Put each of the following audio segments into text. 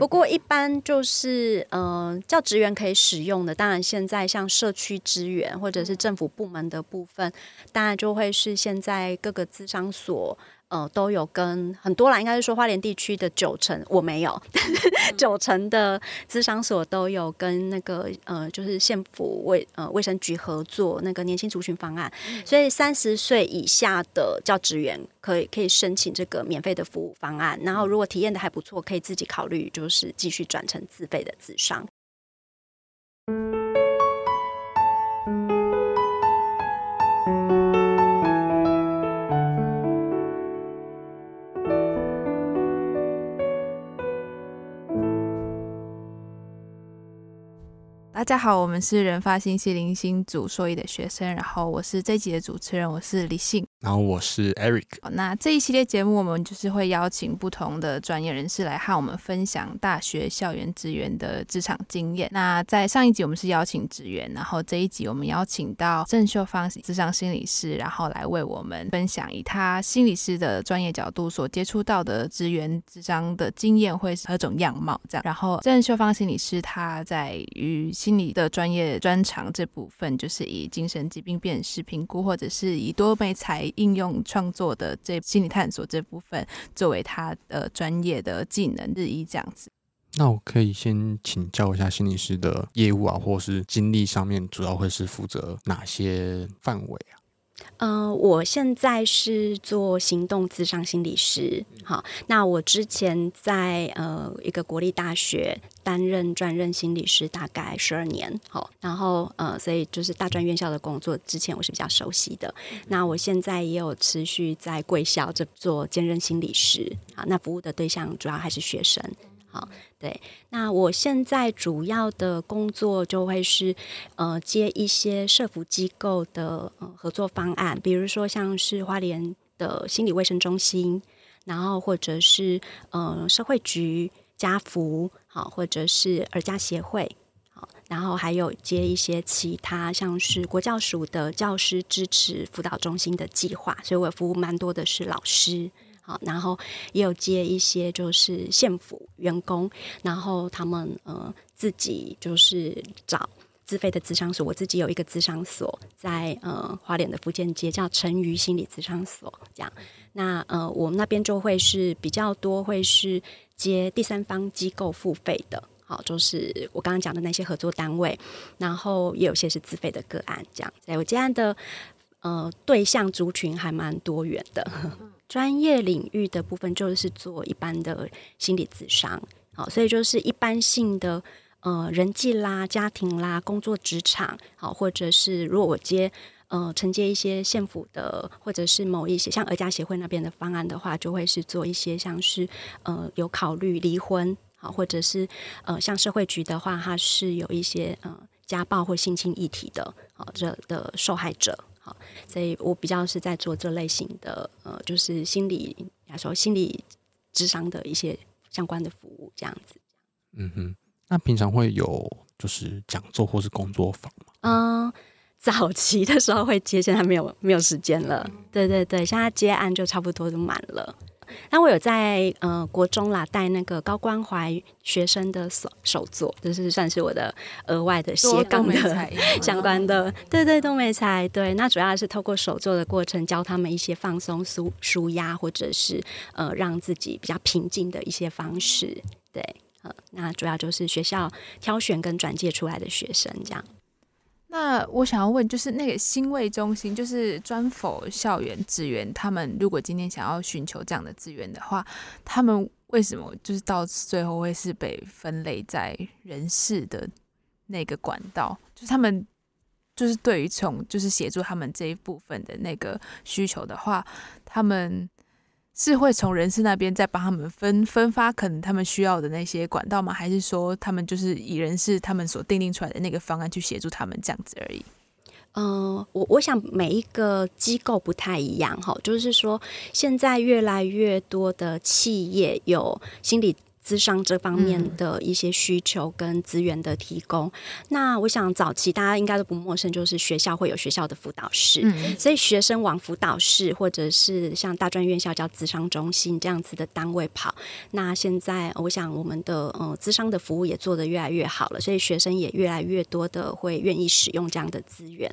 不过一般就是呃，教职员可以使用的，当然现在像社区资源或者是政府部门的部分，当然就会是现在各个资商所。呃，都有跟很多啦，应该是说花莲地区的九成，我没有，九成的资商所都有跟那个呃，就是县府卫呃卫生局合作那个年轻族群方案，嗯、所以三十岁以下的教职员可以可以申请这个免费的服务方案，然后如果体验的还不错，可以自己考虑就是继续转成自费的资商。大家好，我们是人发信息零星组硕一的学生，然后我是这一集的主持人，我是李信。然后我是 Eric。那这一系列节目，我们就是会邀请不同的专业人士来和我们分享大学校园职员的职场经验。那在上一集我们是邀请职员，然后这一集我们邀请到郑秀芳职场心理师，然后来为我们分享以他心理师的专业角度所接触到的职员职场的经验会是何种样貌。这样，然后郑秀芳心理师他在于心心理的专业专长这部分，就是以精神疾病辨识评估，或者是以多媒材。应用创作的这心理探索这部分，作为他的专业的技能日益这样子。那我可以先请教一下心理师的业务啊，或是经历上面，主要会是负责哪些范围啊？嗯、呃，我现在是做行动咨商心理师。好，那我之前在呃一个国立大学担任专任心理师，大概十二年。好，然后呃，所以就是大专院校的工作，之前我是比较熟悉的。那我现在也有持续在贵校这做兼任心理师。好，那服务的对象主要还是学生。好，对，那我现在主要的工作就会是，呃，接一些社福机构的呃合作方案，比如说像是花莲的心理卫生中心，然后或者是呃社会局、家福，好，或者是儿家协会，好，然后还有接一些其他像是国教署的教师支持辅导中心的计划，所以我服务蛮多的是老师。好然后也有接一些就是县府员工，然后他们呃自己就是找自费的咨商所。我自己有一个咨商所在呃花莲的福建街，叫陈瑜心理咨商所。这样，那呃我们那边就会是比较多，会是接第三方机构付费的。好，就是我刚刚讲的那些合作单位，然后也有些是自费的个案。这样，所以我接案的呃对象族群还蛮多元的。专业领域的部分就是做一般的心理咨商，好，所以就是一般性的呃人际啦、家庭啦、工作职场，好，或者是如果我接呃承接一些县府的，或者是某一些像儿家协会那边的方案的话，就会是做一些像是呃有考虑离婚，好，或者是呃像社会局的话，它是有一些呃家暴或性侵议题的，好，这的受害者。好，所以我比较是在做这类型的，呃，就是心理，来说心理智商的一些相关的服务，这样子。嗯哼，那平常会有就是讲座或是工作坊吗？嗯，早期的时候会接，现在没有没有时间了。嗯、对对对，现在接案就差不多都满了。那我有在呃国中啦带那个高关怀学生的手手作，就是算是我的额外的斜杠的相关的，对对都没才 对。那主要是透过手作的过程，教他们一些放松、舒舒压，或者是呃让自己比较平静的一些方式。对，呃，那主要就是学校挑选跟转介出来的学生这样。那我想要问，就是那个新卫中心，就是专否校园资源，他们如果今天想要寻求这样的资源的话，他们为什么就是到最后会是被分类在人事的那个管道？就是他们就是对于从就是协助他们这一部分的那个需求的话，他们。是会从人事那边再帮他们分分发可能他们需要的那些管道吗？还是说他们就是以人事他们所订定出来的那个方案去协助他们这样子而已？嗯、我我想每一个机构不太一样哈，就是说现在越来越多的企业有心理。咨咨商这方面的一些需求跟资源的提供。嗯、那我想早期大家应该都不陌生，就是学校会有学校的辅导室，嗯、所以学生往辅导室或者是像大专院校叫资商中心这样子的单位跑。那现在我想我们的呃资商的服务也做得越来越好了，所以学生也越来越多的会愿意使用这样的资源。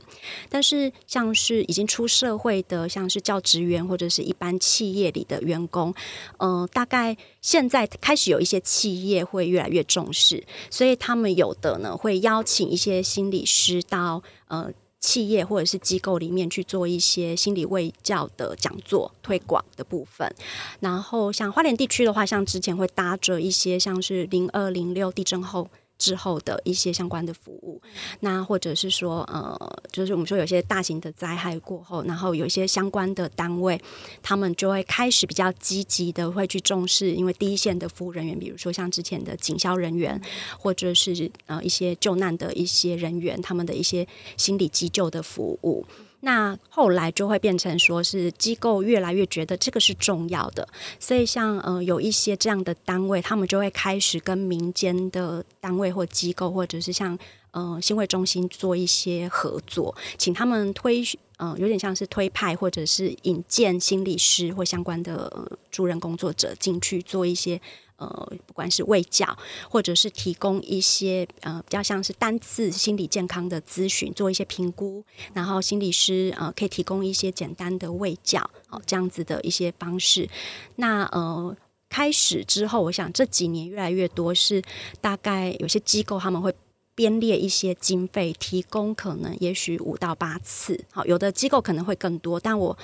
但是像是已经出社会的，像是教职员或者是一般企业里的员工，呃，大概现在开始有一一些企业会越来越重视，所以他们有的呢会邀请一些心理师到呃企业或者是机构里面去做一些心理卫教的讲座推广的部分。然后像花莲地区的话，像之前会搭着一些像是零二零六地震后。之后的一些相关的服务，那或者是说，呃，就是我们说有些大型的灾害过后，然后有一些相关的单位，他们就会开始比较积极的会去重视，因为第一线的服务人员，比如说像之前的警消人员，或者是呃一些救难的一些人员，他们的一些心理急救的服务。那后来就会变成说是机构越来越觉得这个是重要的，所以像呃有一些这样的单位，他们就会开始跟民间的单位或机构，或者是像呃心卫中心做一些合作，请他们推呃有点像是推派或者是引荐心理师或相关的呃助人工作者进去做一些。呃，不管是卫教，或者是提供一些呃比较像是单次心理健康的咨询，做一些评估，然后心理师呃可以提供一些简单的卫教，哦这样子的一些方式。那呃开始之后，我想这几年越来越多是大概有些机构他们会编列一些经费，提供可能也许五到八次，好，有的机构可能会更多，但我。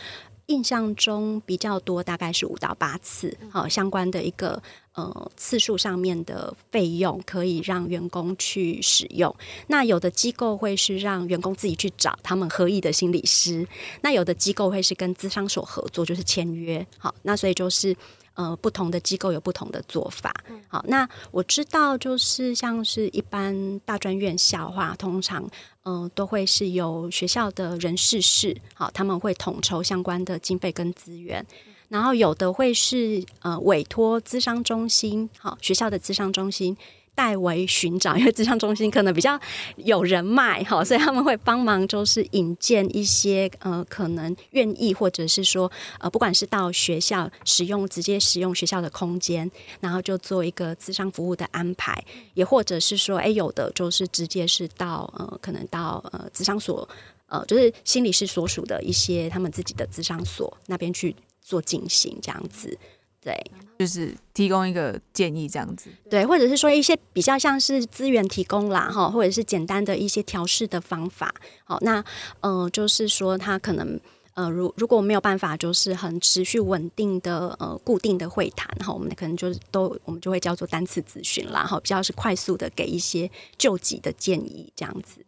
印象中比较多，大概是五到八次，好，相关的一个呃次数上面的费用，可以让员工去使用。那有的机构会是让员工自己去找他们合意的心理师，那有的机构会是跟资商所合作，就是签约。好，那所以就是。呃，不同的机构有不同的做法。好，那我知道，就是像是一般大专院校的话，通常嗯、呃、都会是由学校的人事室，好，他们会统筹相关的经费跟资源，然后有的会是呃委托咨商中心，好，学校的咨商中心。代为寻找，因为咨商中心可能比较有人脉好，所以他们会帮忙，就是引荐一些呃，可能愿意或者是说呃，不管是到学校使用直接使用学校的空间，然后就做一个咨商服务的安排，也或者是说，哎，有的就是直接是到呃，可能到呃咨商所呃，就是心理师所属的一些他们自己的咨商所那边去做进行这样子。对，就是提供一个建议这样子，对，或者是说一些比较像是资源提供啦，哈，或者是简单的一些调试的方法，好，那呃，就是说他可能呃，如如果没有办法，就是很持续稳定的呃固定的会谈，哈，我们可能就是都我们就会叫做单次咨询啦，哈，比较是快速的给一些救急的建议这样子。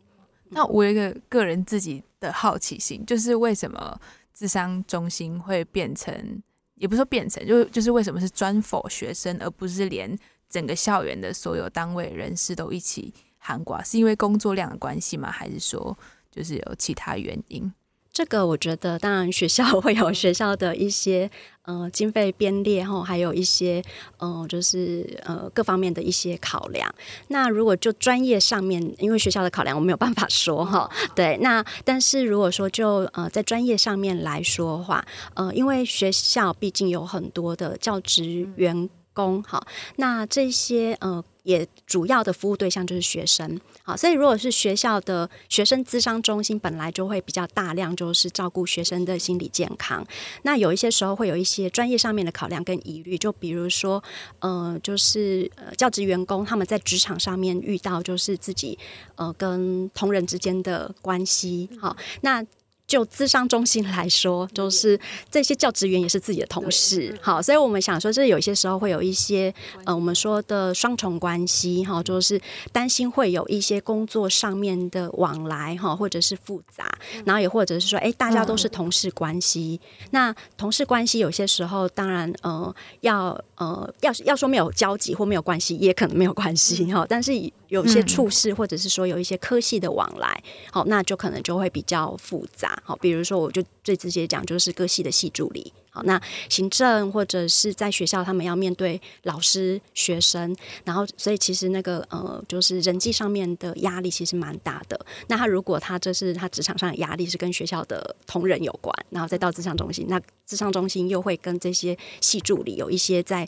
那我有一个个人自己的好奇心，就是为什么智商中心会变成？也不说变成，就就是为什么是专否学生，而不是连整个校园的所有单位人士都一起喊挂？是因为工作量的关系吗？还是说就是有其他原因？这个我觉得，当然学校 会有学校的一些呃经费编列后，还有一些呃就是呃各方面的一些考量。那如果就专业上面，因为学校的考量我没有办法说哈，对。那但是如果说就呃在专业上面来说的话，呃因为学校毕竟有很多的教职员工哈，那这些呃。也主要的服务对象就是学生，好，所以如果是学校的学生资商中心，本来就会比较大量，就是照顾学生的心理健康。那有一些时候会有一些专业上面的考量跟疑虑，就比如说，呃，就是呃教职员工他们在职场上面遇到就是自己呃跟同仁之间的关系，好，那。就咨商中心来说，就是这些教职员也是自己的同事，好，所以我们想说，这有些时候会有一些呃，我们说的双重关系，哈，就是担心会有一些工作上面的往来，哈，或者是复杂，然后也或者是说，哎，大家都是同事关系，那同事关系有些时候，当然，呃，要呃，要要说没有交集或没有关系，也可能没有关系，哈，但是有一些处事，或者是说有一些科系的往来，好，那就可能就会比较复杂。好，比如说，我就最直接讲，就是各系的系助理，好，那行政或者是在学校，他们要面对老师、学生，然后所以其实那个呃，就是人际上面的压力其实蛮大的。那他如果他这是他职场上的压力是跟学校的同仁有关，然后再到咨商中心，那咨商中心又会跟这些系助理有一些在。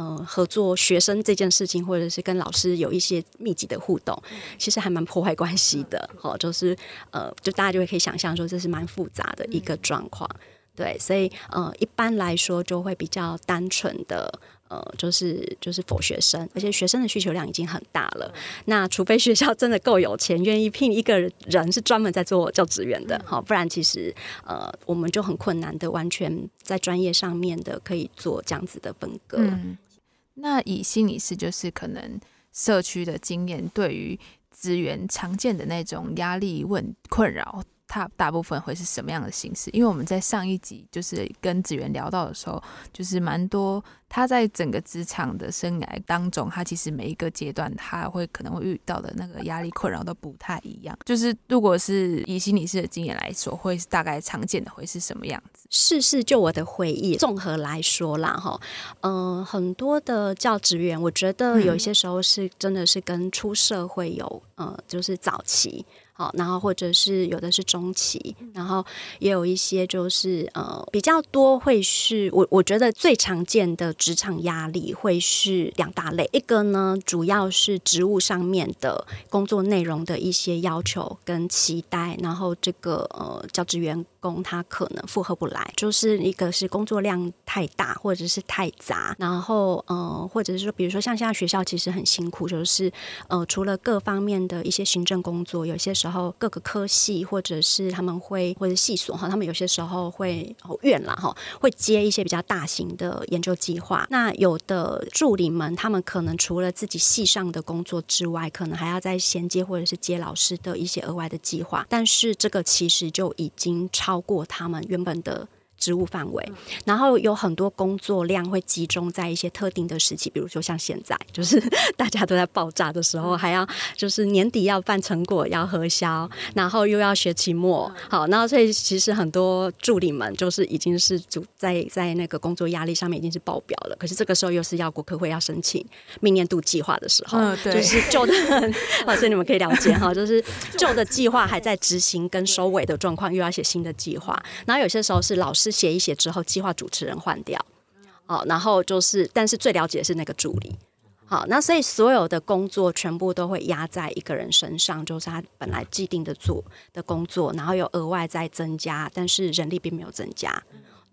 嗯、呃，合作学生这件事情，或者是跟老师有一些密集的互动，其实还蛮破坏关系的。好，就是呃，就大家就会可以想象说，这是蛮复杂的一个状况。对，所以呃，一般来说就会比较单纯的呃，就是就是否学生，而且学生的需求量已经很大了。那除非学校真的够有钱，愿意聘一个人是专门在做教职员的，好，不然其实呃，我们就很困难的完全在专业上面的可以做这样子的分割。嗯那以心理师就是可能社区的经验，对于资源常见的那种压力问困扰，它大部分会是什么样的形式？因为我们在上一集就是跟职员聊到的时候，就是蛮多。他在整个职场的生涯当中，他其实每一个阶段，他会可能会遇到的那个压力困扰都不太一样。就是如果是以心理师的经验来说，会大概常见的会是什么样子？是是，就我的回忆，综合来说啦，哈，嗯，很多的教职员，我觉得有一些时候是真的是跟出社会有，呃，就是早期。好，然后或者是有的是中期，然后也有一些就是呃比较多会是我我觉得最常见的职场压力会是两大类，一个呢主要是职务上面的工作内容的一些要求跟期待，然后这个呃教职员工他可能负荷不来，就是一个是工作量太大或者是太杂，然后呃或者是说比如说像现在学校其实很辛苦，就是呃除了各方面的一些行政工作，有些时候。各个科系或者是他们会或者系所哈，他们有些时候会哦院啦哈，会接一些比较大型的研究计划。那有的助理们，他们可能除了自己系上的工作之外，可能还要再衔接或者是接老师的一些额外的计划。但是这个其实就已经超超过他们原本的。职务范围，然后有很多工作量会集中在一些特定的时期，比如说像现在，就是大家都在爆炸的时候，还要就是年底要办成果要核销，然后又要学期末，好，然后所以其实很多助理们就是已经是主在在那个工作压力上面已经是爆表了。可是这个时候又是要国科会要申请明年度计划的时候，嗯、就是旧的，好，所以你们可以了解哈，就是旧的计划还在执行跟收尾的状况，又要写新的计划，然后有些时候是老师。写一写之后，计划主持人换掉，好，然后就是，但是最了解的是那个助理，好，那所以所有的工作全部都会压在一个人身上，就是他本来既定的做的工作，然后又额外再增加，但是人力并没有增加，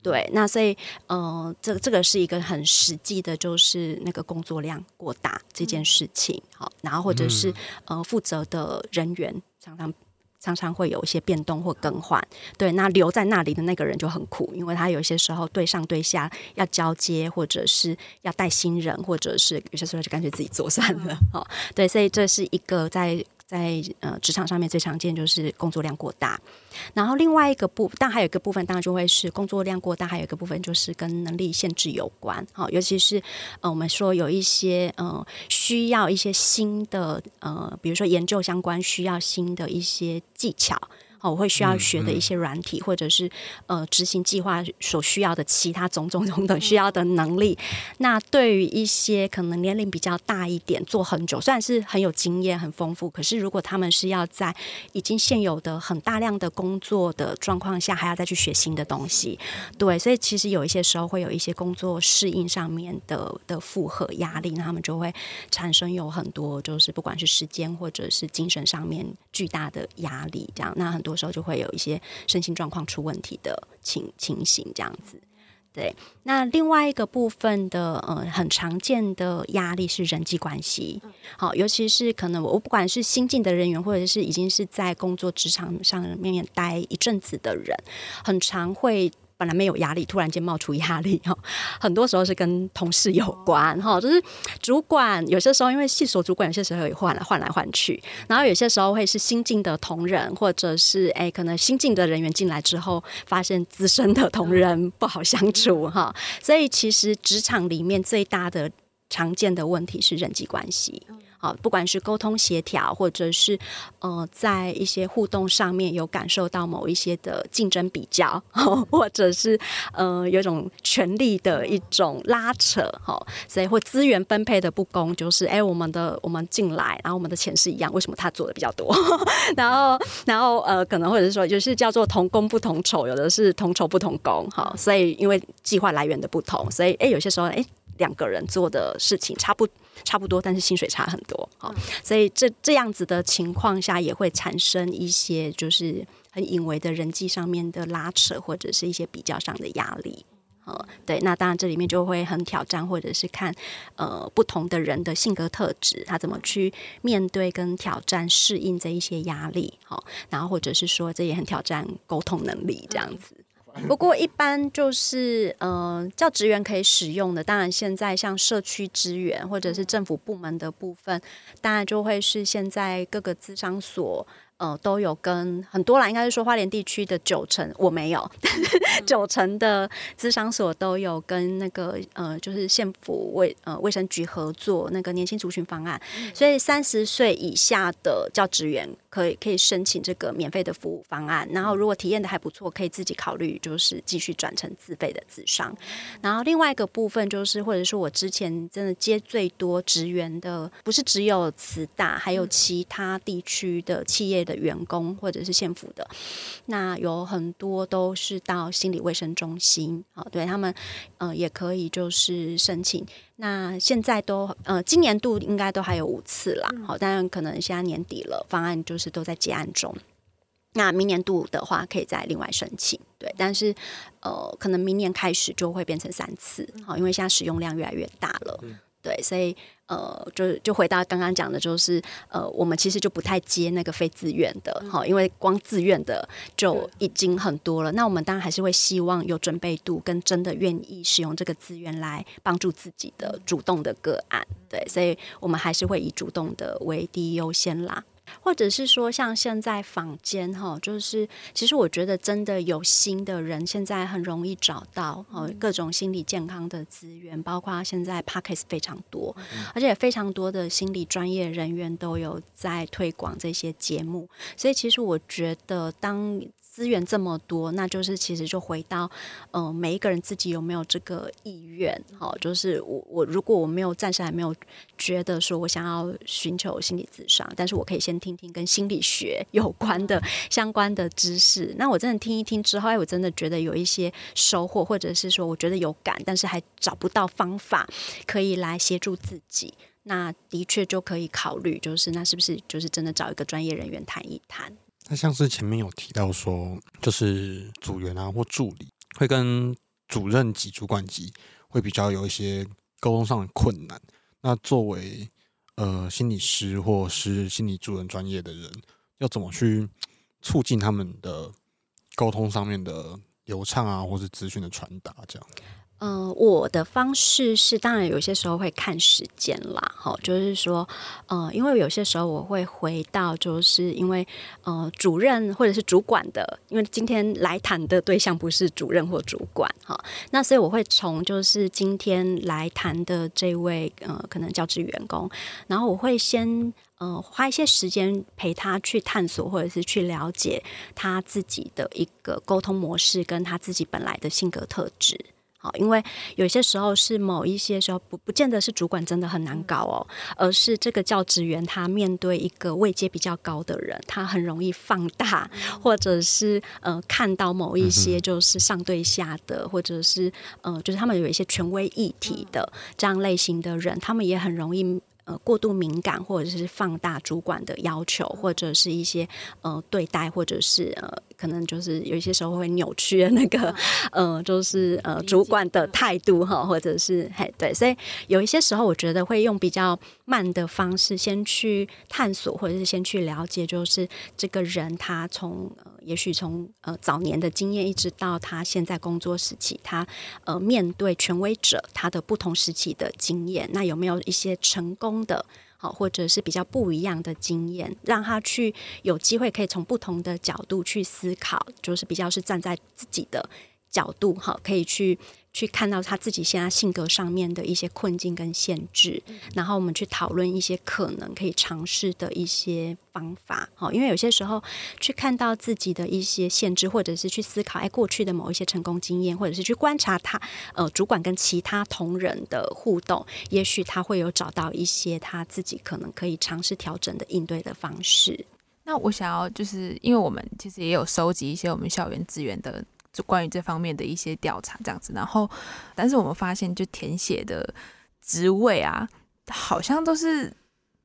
对，那所以，嗯、呃，这这个是一个很实际的，就是那个工作量过大这件事情，好，然后或者是呃负责的人员常常。常常会有一些变动或更换，对，那留在那里的那个人就很苦，因为他有些时候对上对下要交接，或者是要带新人，或者是有些时候就干脆自己做算了，哦，对，所以这是一个在。在呃职场上面最常见就是工作量过大，然后另外一个部，但还有一个部分当然就会是工作量过大，还有一个部分就是跟能力限制有关，好，尤其是呃我们说有一些呃需要一些新的呃，比如说研究相关需要新的一些技巧。我会需要学的一些软体，或者是呃执行计划所需要的其他种种种等需要的能力。那对于一些可能年龄比较大一点、做很久，虽然是很有经验、很丰富，可是如果他们是要在已经现有的很大量的工作的状况下，还要再去学新的东西，对，所以其实有一些时候会有一些工作适应上面的的负荷压力，那他们就会产生有很多就是不管是时间或者是精神上面巨大的压力，这样。那很多。时候就会有一些身心状况出问题的情情形，这样子。对，那另外一个部分的呃很常见的压力是人际关系。好，尤其是可能我不管是新进的人员，或者是已经是在工作职场上面面待一阵子的人，很常会。本来没有压力，突然间冒出压力哈，很多时候是跟同事有关哈，就是主管有些时候因为系所主管有些时候也换来换来换去，然后有些时候会是新进的同仁，或者是哎可能新进的人员进来之后，发现资深的同仁不好相处哈，所以其实职场里面最大的常见的问题是人际关系。好，不管是沟通协调，或者是呃，在一些互动上面有感受到某一些的竞争比较，或者是呃有一种权力的一种拉扯，哈，所以或资源分配的不公，就是哎，我们的我们进来，然后我们的钱是一样，为什么他做的比较多？然后然后呃，可能或者是说，就是叫做同工不同酬，有的是同酬不同工，哈，所以因为计划来源的不同，所以哎，有些时候哎。两个人做的事情差不差不多，但是薪水差很多，好，所以这这样子的情况下，也会产生一些就是很隐微的人际上面的拉扯，或者是一些比较上的压力，呃对，那当然这里面就会很挑战，或者是看呃不同的人的性格特质，他怎么去面对跟挑战适应这一些压力，好，然后或者是说这也很挑战沟通能力这样子。不过一般就是，呃，教职员可以使用的，当然现在像社区资源或者是政府部门的部分，当然就会是现在各个资商所。呃，都有跟很多啦，应该是说花莲地区的九成，我没有，九成的资商所都有跟那个呃，就是县府卫呃卫生局合作那个年轻族群方案，所以三十岁以下的教职员可以可以申请这个免费的服务方案，然后如果体验的还不错，可以自己考虑就是继续转成自费的自商。然后另外一个部分就是，或者说我之前真的接最多职员的，不是只有慈大，还有其他地区的企业。的员工或者是县府的，那有很多都是到心理卫生中心啊，对他们呃也可以就是申请。那现在都呃今年度应该都还有五次啦，好，但可能现在年底了，方案就是都在结案中。那明年度的话，可以再另外申请，对，但是呃可能明年开始就会变成三次，好，因为现在使用量越来越大了。对，所以呃，就就回到刚刚讲的，就是呃，我们其实就不太接那个非自愿的，好，因为光自愿的就已经很多了。那我们当然还是会希望有准备度跟真的愿意使用这个资源来帮助自己的主动的个案，对，所以我们还是会以主动的为第一优先啦。或者是说，像现在坊间哈，就是其实我觉得真的有心的人，现在很容易找到哦，各种心理健康的资源，包括现在 Podcast 非常多，而且非常多的心理专业人员都有在推广这些节目，所以其实我觉得当。资源这么多，那就是其实就回到，嗯、每一个人自己有没有这个意愿？好，就是我我如果我没有暂时还没有觉得说我想要寻求心理咨商，但是我可以先听听跟心理学有关的相关的知识。那我真的听一听之后，哎，我真的觉得有一些收获，或者是说我觉得有感，但是还找不到方法可以来协助自己，那的确就可以考虑，就是那是不是就是真的找一个专业人员谈一谈。那像是前面有提到说，就是组员啊或助理会跟主任级、主管级会比较有一些沟通上的困难。那作为呃心理师或是心理助人专业的人，要怎么去促进他们的沟通上面的流畅啊，或是资讯的传达这样？嗯、我的方式是，当然有些时候会看时间啦，哈，就是说，呃，因为有些时候我会回到，就是因为，呃，主任或者是主管的，因为今天来谈的对象不是主任或主管，哈，那所以我会从就是今天来谈的这位，呃，可能教职员工，然后我会先，呃，花一些时间陪他去探索，或者是去了解他自己的一个沟通模式，跟他自己本来的性格特质。好，因为有些时候是某一些时候不不见得是主管真的很难搞哦，而是这个教职员他面对一个位阶比较高的人，他很容易放大，或者是呃看到某一些就是上对下的，或者是呃就是他们有一些权威议题的这样类型的人，他们也很容易。呃，过度敏感，或者是放大主管的要求，或者是一些呃对待，或者是呃，可能就是有一些时候会扭曲的那个 呃，就是呃主管的态度哈，或者是嘿对，所以有一些时候我觉得会用比较慢的方式先去探索，或者是先去了解，就是这个人他从。也许从呃早年的经验，一直到他现在工作时期，他呃面对权威者，他的不同时期的经验，那有没有一些成功的，好或者是比较不一样的经验，让他去有机会可以从不同的角度去思考，就是比较是站在自己的角度哈，可以去。去看到他自己现在性格上面的一些困境跟限制，然后我们去讨论一些可能可以尝试的一些方法。好，因为有些时候去看到自己的一些限制，或者是去思考哎过去的某一些成功经验，或者是去观察他呃主管跟其他同仁的互动，也许他会有找到一些他自己可能可以尝试调整的应对的方式。那我想要就是因为我们其实也有收集一些我们校园资源的。就关于这方面的一些调查，这样子，然后，但是我们发现，就填写的职位啊，好像都是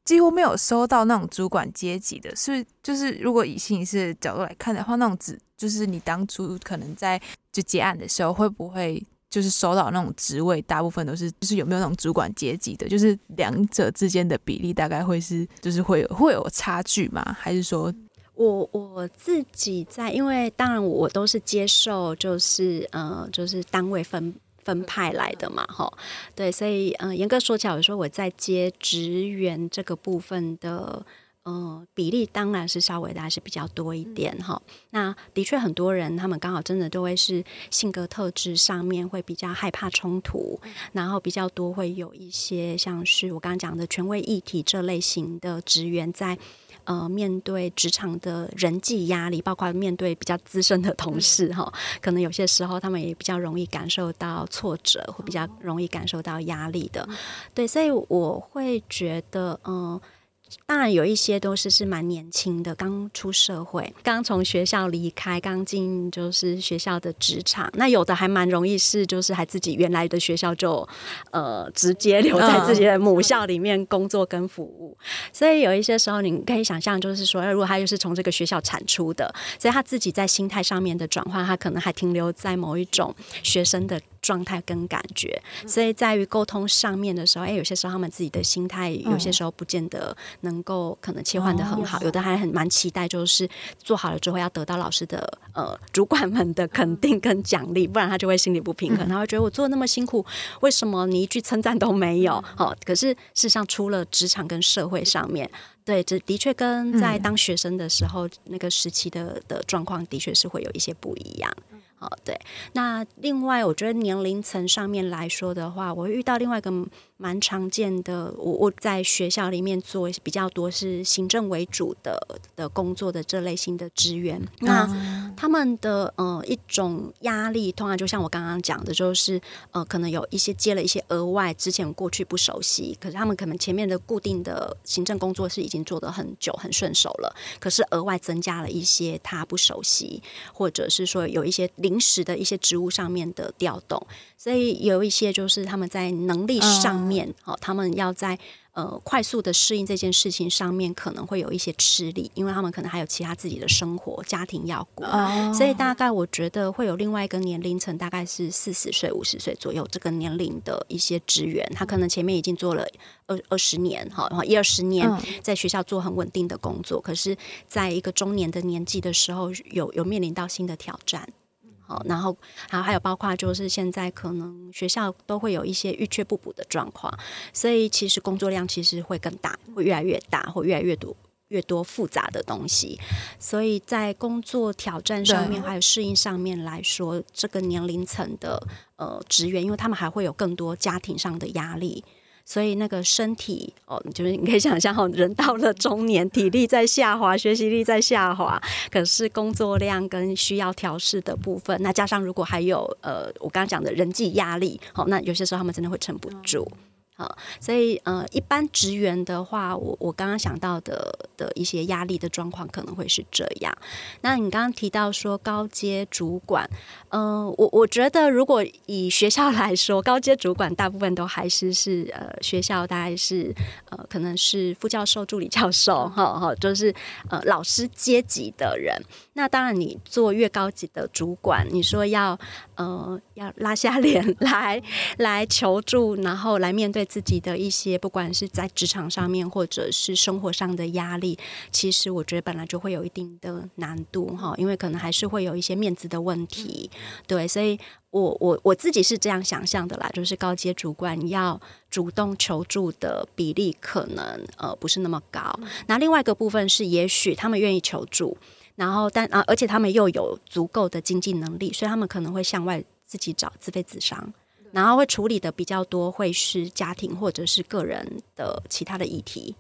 几乎没有收到那种主管阶级的，所以就是如果以心理师的角度来看的话，那种职就是你当初可能在就结案的时候，会不会就是收到那种职位，大部分都是就是有没有那种主管阶级的，就是两者之间的比例大概会是就是会有会有差距吗？还是说？我我自己在，因为当然我都是接受，就是呃，就是单位分分派来的嘛，哈，对，所以嗯，严格说起来，我说我在接职员这个部分的，呃，比例当然是稍微的还是比较多一点哈。那的确很多人他们刚好真的都会是性格特质上面会比较害怕冲突，然后比较多会有一些像是我刚刚讲的权威议题这类型的职员在。呃，面对职场的人际压力，包括面对比较资深的同事哈，可能有些时候他们也比较容易感受到挫折，会比较容易感受到压力的。对，所以我会觉得，嗯、呃。当然有一些都是是蛮年轻的，刚出社会，刚从学校离开，刚进就是学校的职场。那有的还蛮容易是，就是还自己原来的学校就呃直接留在自己的母校里面工作跟服务。所以有一些时候你可以想象，就是说，如果他又是从这个学校产出的，所以他自己在心态上面的转换，他可能还停留在某一种学生的。状态跟感觉，所以在于沟通上面的时候，哎，有些时候他们自己的心态，有些时候不见得能够可能切换的很好，有的还很蛮期待，就是做好了之后要得到老师的呃主管们的肯定跟奖励，不然他就会心里不平衡，他会觉得我做那么辛苦，为什么你一句称赞都没有？好，可是事实上除了职场跟社会上面，对，这的确跟在当学生的时候那个时期的的状况的确是会有一些不一样。哦，对，那另外我觉得年龄层上面来说的话，我会遇到另外一个蛮常见的，我我在学校里面做比较多是行政为主的的工作的这类型的职员，那他们的呃一种压力，通常就像我刚刚讲的，就是呃可能有一些接了一些额外之前过去不熟悉，可是他们可能前面的固定的行政工作是已经做得很久很顺手了，可是额外增加了一些他不熟悉，或者是说有一些临时的一些职务上面的调动，所以有一些就是他们在能力上面，好、嗯，他们要在呃快速的适应这件事情上面，可能会有一些吃力，因为他们可能还有其他自己的生活、家庭要顾，嗯、所以大概我觉得会有另外一个年龄层，大概是四十岁、五十岁左右这个年龄的一些职员，他可能前面已经做了二二十年，哈，然后一二十年在学校做很稳定的工作，可是在一个中年的年纪的时候，有有面临到新的挑战。然后，还有还有包括就是现在可能学校都会有一些欲缺不补的状况，所以其实工作量其实会更大，会越来越大，会越来越多越多复杂的东西。所以在工作挑战上面，还有适应上面来说，这个年龄层的呃职员，因为他们还会有更多家庭上的压力。所以那个身体哦，就是你可以想象哦，人到了中年，体力在下滑，学习力在下滑，可是工作量跟需要调试的部分，那加上如果还有呃，我刚刚讲的人际压力，好，那有些时候他们真的会撑不住。所以呃，一般职员的话，我我刚刚想到的的一些压力的状况可能会是这样。那你刚刚提到说高阶主管，嗯、我我觉得如果以学校来说，高阶主管大部分都还是是呃学校大概是呃可能是副教授、助理教授，哈哈，就是呃老师阶级的人。那当然，你做越高级的主管，你说要呃要拉下脸 来来求助，然后来面对自己的一些不管是在职场上面或者是生活上的压力，其实我觉得本来就会有一定的难度哈，因为可能还是会有一些面子的问题，对，所以我我我自己是这样想象的啦，就是高阶主管要主动求助的比例可能呃不是那么高。那另外一个部分是，也许他们愿意求助，然后但啊，而且他们又有足够的经济能力，所以他们可能会向外自己找自费自商。然后会处理的比较多，会是家庭或者是个人的其他的议题，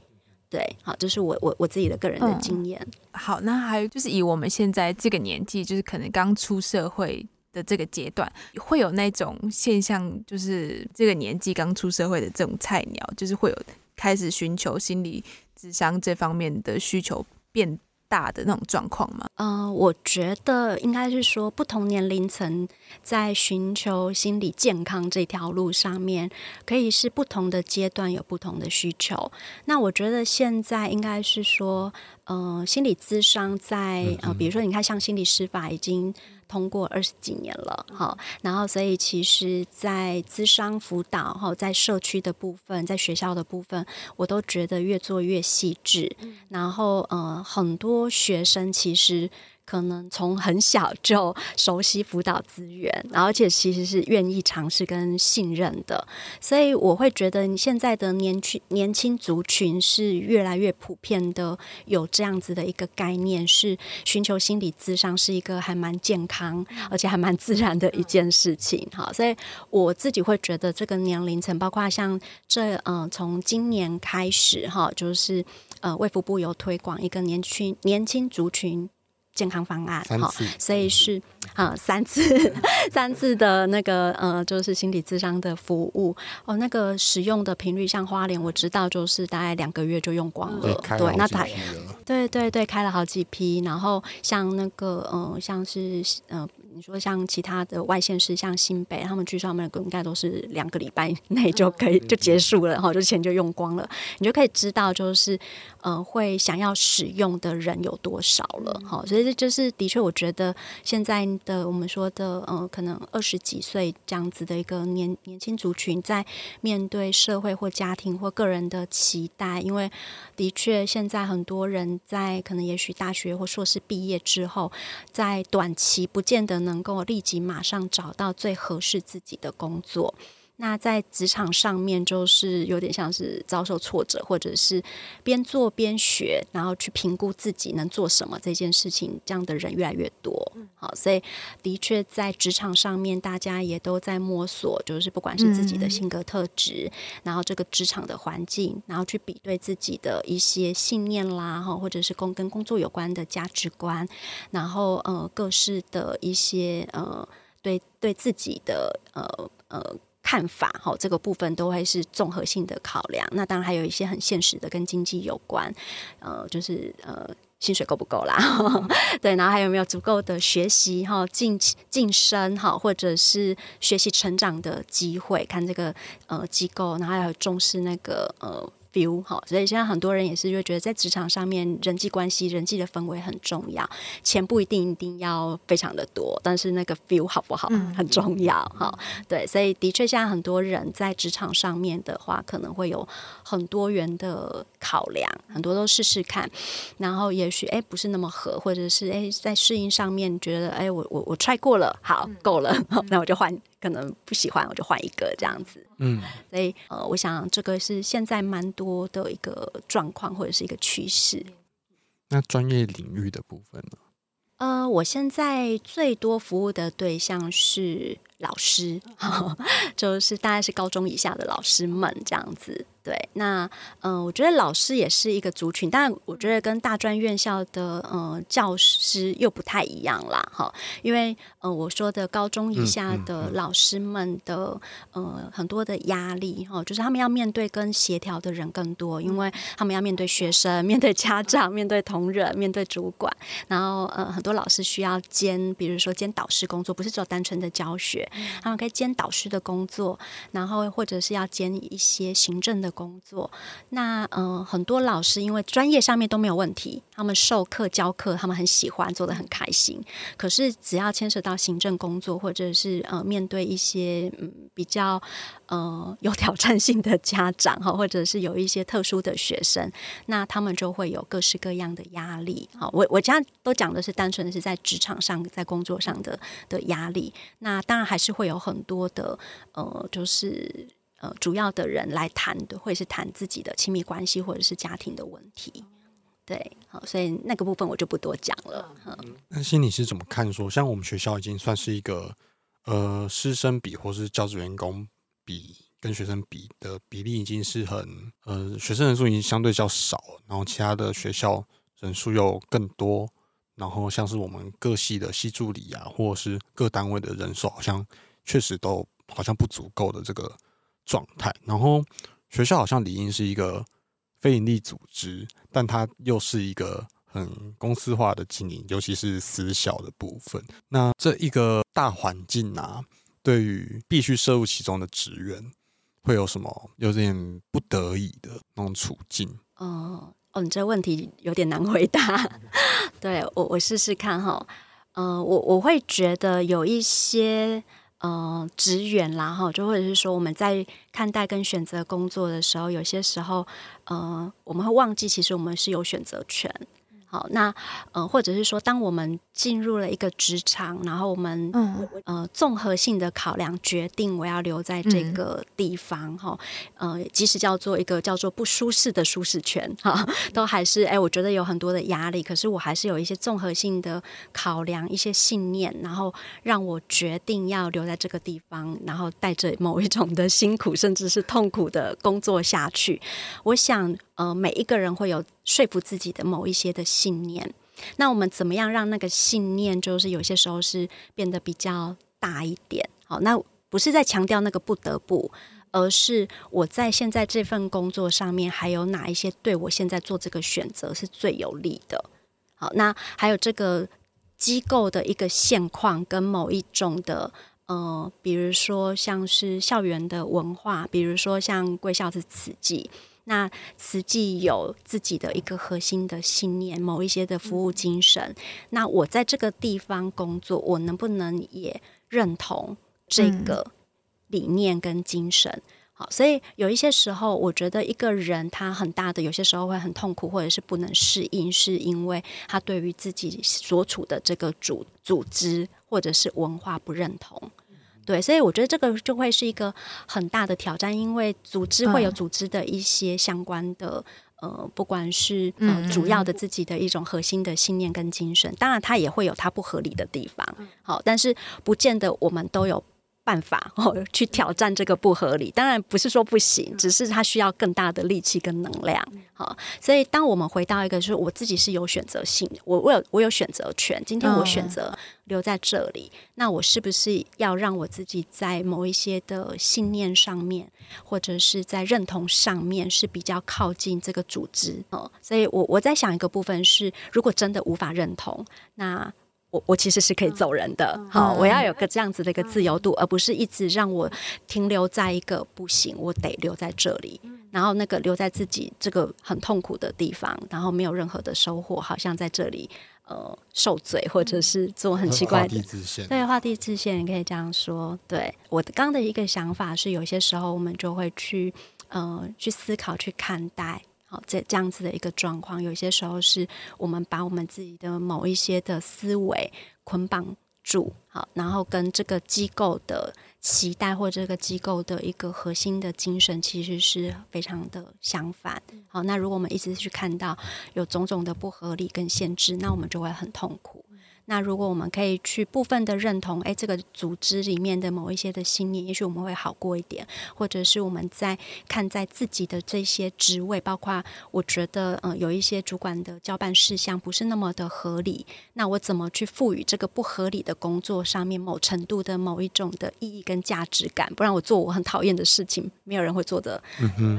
对，好，这是我我我自己的个人的经验。嗯、好，那还有就是以我们现在这个年纪，就是可能刚出社会的这个阶段，会有那种现象，就是这个年纪刚出社会的这种菜鸟，就是会有开始寻求心理智商这方面的需求变大的那种状况吗？嗯、呃，我觉得应该是说，不同年龄层在寻求心理健康这条路上面，可以是不同的阶段有不同的需求。那我觉得现在应该是说，嗯、呃，心理咨商在呃，比如说你看，像心理师法已经。通过二十几年了，哈，然后所以其实，在资商辅导哈，在社区的部分，在学校的部分，我都觉得越做越细致，然后呃，很多学生其实。可能从很小就熟悉辅导资源，而且其实是愿意尝试跟信任的，所以我会觉得现在的年轻年轻族群是越来越普遍的有这样子的一个概念，是寻求心理咨商是一个还蛮健康而且还蛮自然的一件事情。哈，所以我自己会觉得这个年龄层，包括像这嗯，从今年开始哈，就是呃，卫福部有推广一个年轻年轻族群。健康方案，好，所以是啊三次 三次的那个呃，就是心理咨商的服务。哦，那个使用的频率，像花莲我知道，就是大概两个月就用光了，对，那台对对对，开了好几批，然后像那个呃，像是呃。你说像其他的外县市，像新北，他们据说他们应该都是两个礼拜内就可以就结束了，然后就钱就用光了。你就可以知道，就是呃，会想要使用的人有多少了。好，所以这就是的确，我觉得现在的我们说的呃，可能二十几岁这样子的一个年年轻族群，在面对社会或家庭或个人的期待，因为的确现在很多人在可能也许大学或硕士毕业之后，在短期不见得。能够立即马上找到最合适自己的工作，那在职场上面就是有点像是遭受挫折，或者是边做边学，然后去评估自己能做什么这件事情，这样的人越来越多。好，所以的确在职场上面，大家也都在摸索，就是不管是自己的性格特质，然后这个职场的环境，然后去比对自己的一些信念啦，哈，或者是工跟工作有关的价值观，然后呃，各式的一些呃，对对自己的呃呃。看法哈，这个部分都会是综合性的考量。那当然还有一些很现实的，跟经济有关，呃，就是呃，薪水够不够啦？对，然后还有没有足够的学习哈、晋晋升哈，或者是学习成长的机会？看这个呃机构，然后还有重视那个呃。Feel 哈，所以现在很多人也是就觉得在职场上面人际关系、人际的氛围很重要，钱不一定一定要非常的多，但是那个 feel 好不好很重要哈。对，所以的确现在很多人在职场上面的话，可能会有很多元的考量，很多都试试看，然后也许哎不是那么合，或者是哎在适应上面觉得哎我我我 try 过了，好够了，那我就换。可能不喜欢，我就换一个这样子。嗯，所以呃，我想这个是现在蛮多的一个状况或者是一个趋势。那专业领域的部分呢？呃，我现在最多服务的对象是老师，就是大概是高中以下的老师们这样子。对，那嗯、呃，我觉得老师也是一个族群，但我觉得跟大专院校的呃教师又不太一样啦，哈，因为呃我说的高中以下的老师们的呃很多的压力哈，就是他们要面对跟协调的人更多，因为他们要面对学生、面对家长、面对同仁、面对主管，然后呃很多老师需要兼，比如说兼导师工作，不是只有单纯的教学，他们可以兼导师的工作，然后或者是要兼一些行政的。工作，那嗯、很多老师因为专业上面都没有问题，他们授课教课，他们很喜欢，做的很开心。可是只要牵涉到行政工作，或者是呃面对一些嗯比较呃有挑战性的家长哈，或者是有一些特殊的学生，那他们就会有各式各样的压力。好，我我家都讲的是单纯的是在职场上，在工作上的的压力。那当然还是会有很多的呃，就是。呃，主要的人来谈的会是谈自己的亲密关系或者是家庭的问题，对，好，所以那个部分我就不多讲了。嗯，那心理是怎么看说？像我们学校已经算是一个呃师生比或是教职员工比跟学生比的比例已经是很呃学生人数已经相对较少，然后其他的学校人数又更多，然后像是我们各系的系助理啊，或者是各单位的人数好像确实都好像不足够的这个。状态，然后学校好像理应是一个非营利组织，但它又是一个很公司化的经营，尤其是私校的部分。那这一个大环境啊，对于必须涉入其中的职员，会有什么有点不得已的那种处境？哦哦，你这问题有点难回答。对我，我试试看哈。嗯、呃，我我会觉得有一些。呃，职员啦，哈，就或者是说，我们在看待跟选择工作的时候，有些时候，呃，我们会忘记，其实我们是有选择权。好，那呃，或者是说，当我们进入了一个职场，然后我们、嗯、呃综合性的考量，决定我要留在这个地方哈、嗯，呃，即使叫做一个叫做不舒适的舒适圈哈，都还是哎，我觉得有很多的压力，可是我还是有一些综合性的考量，一些信念，然后让我决定要留在这个地方，然后带着某一种的辛苦，甚至是痛苦的工作下去。我想。呃，每一个人会有说服自己的某一些的信念，那我们怎么样让那个信念，就是有些时候是变得比较大一点？好，那不是在强调那个不得不，而是我在现在这份工作上面，还有哪一些对我现在做这个选择是最有利的？好，那还有这个机构的一个现况跟某一种的呃，比如说像是校园的文化，比如说像贵校是此际。那慈济有自己的一个核心的信念，某一些的服务精神。那我在这个地方工作，我能不能也认同这个理念跟精神？嗯、好，所以有一些时候，我觉得一个人他很大的，有些时候会很痛苦，或者是不能适应，是因为他对于自己所处的这个组组织或者是文化不认同。对，所以我觉得这个就会是一个很大的挑战，因为组织会有组织的一些相关的、嗯、呃，不管是呃主要的自己的一种核心的信念跟精神，当然它也会有它不合理的地方，好，但是不见得我们都有。办法 哦，去挑战这个不合理，当然不是说不行，只是它需要更大的力气跟能量。好，所以当我们回到一个，就是我自己是有选择性，我我有我有选择权。今天我选择留在这里，那我是不是要让我自己在某一些的信念上面，或者是在认同上面是比较靠近这个组织？哦，所以我我在想一个部分是，如果真的无法认同，那。我我其实是可以走人的，好，我要有个这样子的一个自由度，而不是一直让我停留在一个不行，我得留在这里，然后那个留在自己这个很痛苦的地方，然后没有任何的收获，好像在这里呃受罪，或者是做很奇怪的，对，画地自限，你可以这样说。对，我刚刚的一个想法是，有些时候我们就会去呃去思考，去看待。好，这这样子的一个状况，有些时候是我们把我们自己的某一些的思维捆绑住，好，然后跟这个机构的期待或这个机构的一个核心的精神，其实是非常的相反。好，那如果我们一直去看到有种种的不合理跟限制，那我们就会很痛苦。那如果我们可以去部分的认同，哎，这个组织里面的某一些的信念，也许我们会好过一点，或者是我们在看在自己的这些职位，包括我觉得，嗯、呃，有一些主管的交办事项不是那么的合理，那我怎么去赋予这个不合理的工作上面某程度的某一种的意义跟价值感？不然我做我很讨厌的事情，没有人会做的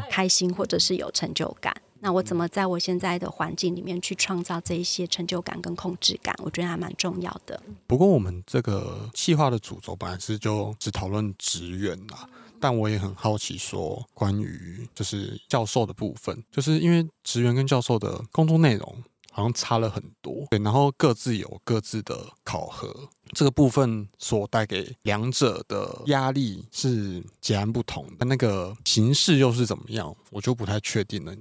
开心或者是有成就感。那我怎么在我现在的环境里面去创造这一些成就感跟控制感？我觉得还蛮重要的。不过我们这个企划的主轴本来是就只讨论职员啦，但我也很好奇说，关于就是教授的部分，就是因为职员跟教授的工作内容好像差了很多。对，然后各自有各自的考核，这个部分所带给两者的压力是截然不同的。那个形式又是怎么样，我就不太确定了。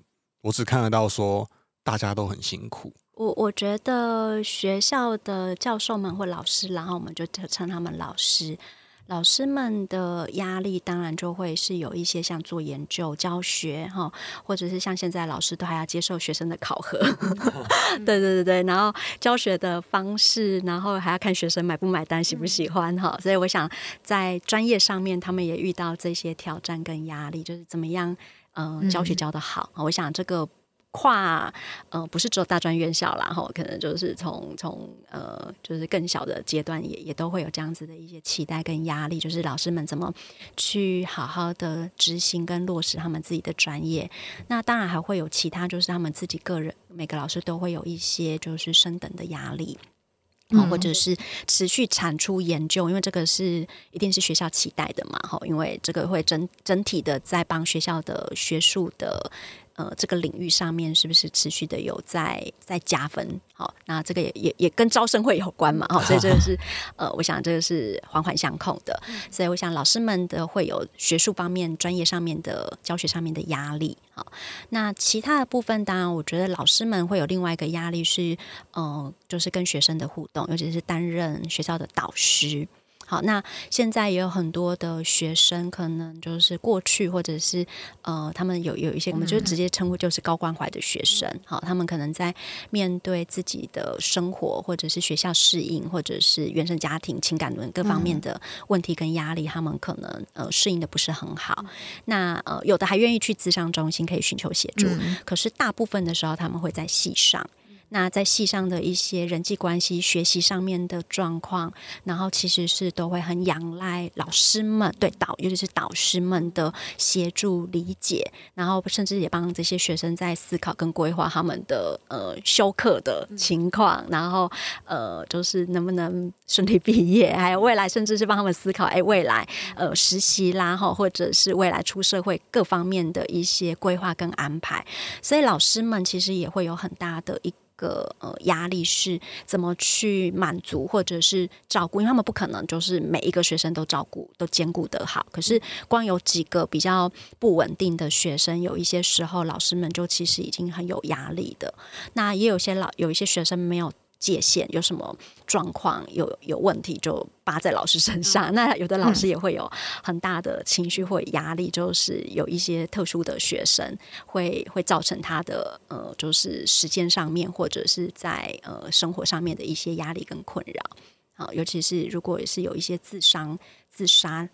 我只看得到说大家都很辛苦。我我觉得学校的教授们或老师，然后我们就称他们老师。老师们的压力当然就会是有一些像做研究、教学哈，或者是像现在老师都还要接受学生的考核，对对对对，然后教学的方式，然后还要看学生买不买单、喜不喜欢哈，所以我想在专业上面，他们也遇到这些挑战跟压力，就是怎么样嗯、呃、教学教的好，我想这个。跨呃不是只有大专院校啦，哈，可能就是从从呃就是更小的阶段也也都会有这样子的一些期待跟压力，就是老师们怎么去好好的执行跟落实他们自己的专业。那当然还会有其他，就是他们自己个人每个老师都会有一些就是升等的压力，嗯，或者是持续产出研究，因为这个是一定是学校期待的嘛，哈，因为这个会整整体的在帮学校的学术的。呃，这个领域上面是不是持续的有在在加分？好，那这个也也也跟招生会有关嘛？好，所以这个是呃，我想这个是环环相扣的。所以我想老师们的会有学术方面、专业上面的教学上面的压力。好，那其他的部分，当然我觉得老师们会有另外一个压力是，呃，就是跟学生的互动，尤其是担任学校的导师。好，那现在也有很多的学生，可能就是过去或者是呃，他们有有一些，我们就直接称呼就是高关怀的学生。好，他们可能在面对自己的生活，或者是学校适应，或者是原生家庭情感轮各方面的问题跟压力，他们可能呃适应的不是很好。那呃，有的还愿意去咨商中心可以寻求协助，可是大部分的时候，他们会在系上。那在戏上的一些人际关系、学习上面的状况，然后其实是都会很仰赖老师们对导，尤其是导师们的协助理解，然后甚至也帮这些学生在思考跟规划他们的呃修课的情况，然后呃就是能不能顺利毕业，还有未来甚至是帮他们思考，哎，未来呃实习啦哈，或者是未来出社会各方面的一些规划跟安排，所以老师们其实也会有很大的一。个呃压力是怎么去满足或者是照顾？因为他们不可能就是每一个学生都照顾都兼顾得好。可是光有几个比较不稳定的学生，有一些时候老师们就其实已经很有压力的。那也有些老有一些学生没有。界限有什么状况有有问题就扒在老师身上，那有的老师也会有很大的情绪或压力，就是有一些特殊的学生会会造成他的呃，就是时间上面或者是在呃生活上面的一些压力跟困扰。啊，尤其是如果也是有一些自伤自杀。